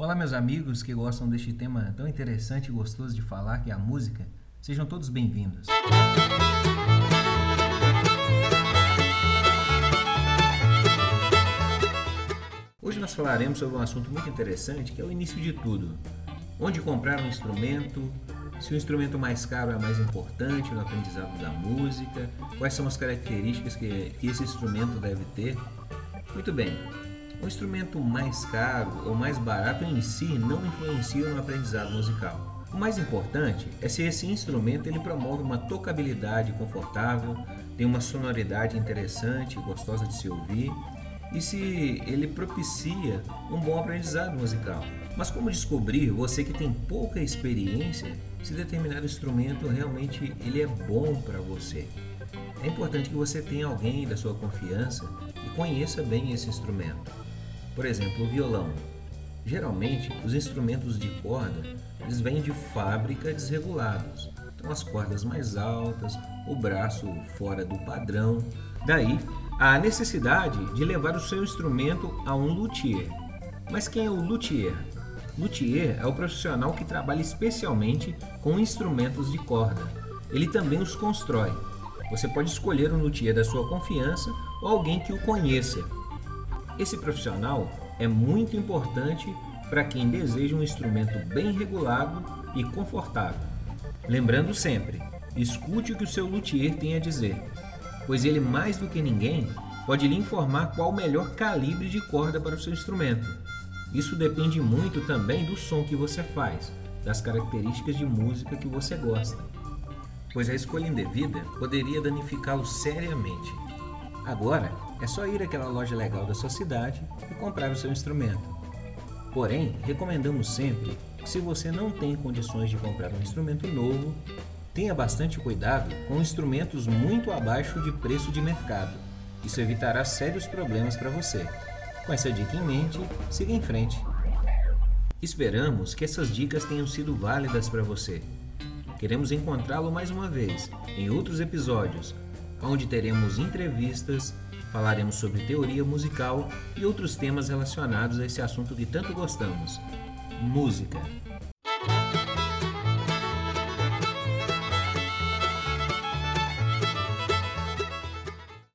Olá, meus amigos que gostam deste tema tão interessante e gostoso de falar, que é a música. Sejam todos bem-vindos. Hoje nós falaremos sobre um assunto muito interessante que é o início de tudo. Onde comprar um instrumento, se o instrumento mais caro é mais importante no aprendizado da música, quais são as características que, que esse instrumento deve ter. Muito bem, o instrumento mais caro ou mais barato em si não influencia no aprendizado musical. O mais importante é se esse instrumento ele promove uma tocabilidade confortável, tem uma sonoridade interessante, gostosa de se ouvir e se ele propicia um bom aprendizado musical. Mas como descobrir, você que tem pouca experiência, se determinado instrumento realmente ele é bom para você? É importante que você tenha alguém da sua confiança e conheça bem esse instrumento. Por exemplo, o violão. Geralmente, os instrumentos de corda eles vêm de fábrica desregulados. Então, as cordas mais altas, o braço fora do padrão. Daí, a necessidade de levar o seu instrumento a um luthier. Mas quem é o luthier? Luthier é o profissional que trabalha especialmente com instrumentos de corda. Ele também os constrói. Você pode escolher um luthier da sua confiança ou alguém que o conheça esse profissional é muito importante para quem deseja um instrumento bem regulado e confortável. Lembrando sempre, escute o que o seu luthier tem a dizer, pois ele mais do que ninguém pode lhe informar qual o melhor calibre de corda para o seu instrumento. Isso depende muito também do som que você faz, das características de música que você gosta, pois a escolha indevida poderia danificá-lo seriamente. Agora, é só ir àquela loja legal da sua cidade e comprar o seu instrumento. Porém, recomendamos sempre que se você não tem condições de comprar um instrumento novo, tenha bastante cuidado com instrumentos muito abaixo de preço de mercado. Isso evitará sérios problemas para você. Com essa dica em mente, siga em frente. Esperamos que essas dicas tenham sido válidas para você. Queremos encontrá-lo mais uma vez em outros episódios, onde teremos entrevistas Falaremos sobre teoria musical e outros temas relacionados a esse assunto que tanto gostamos: música.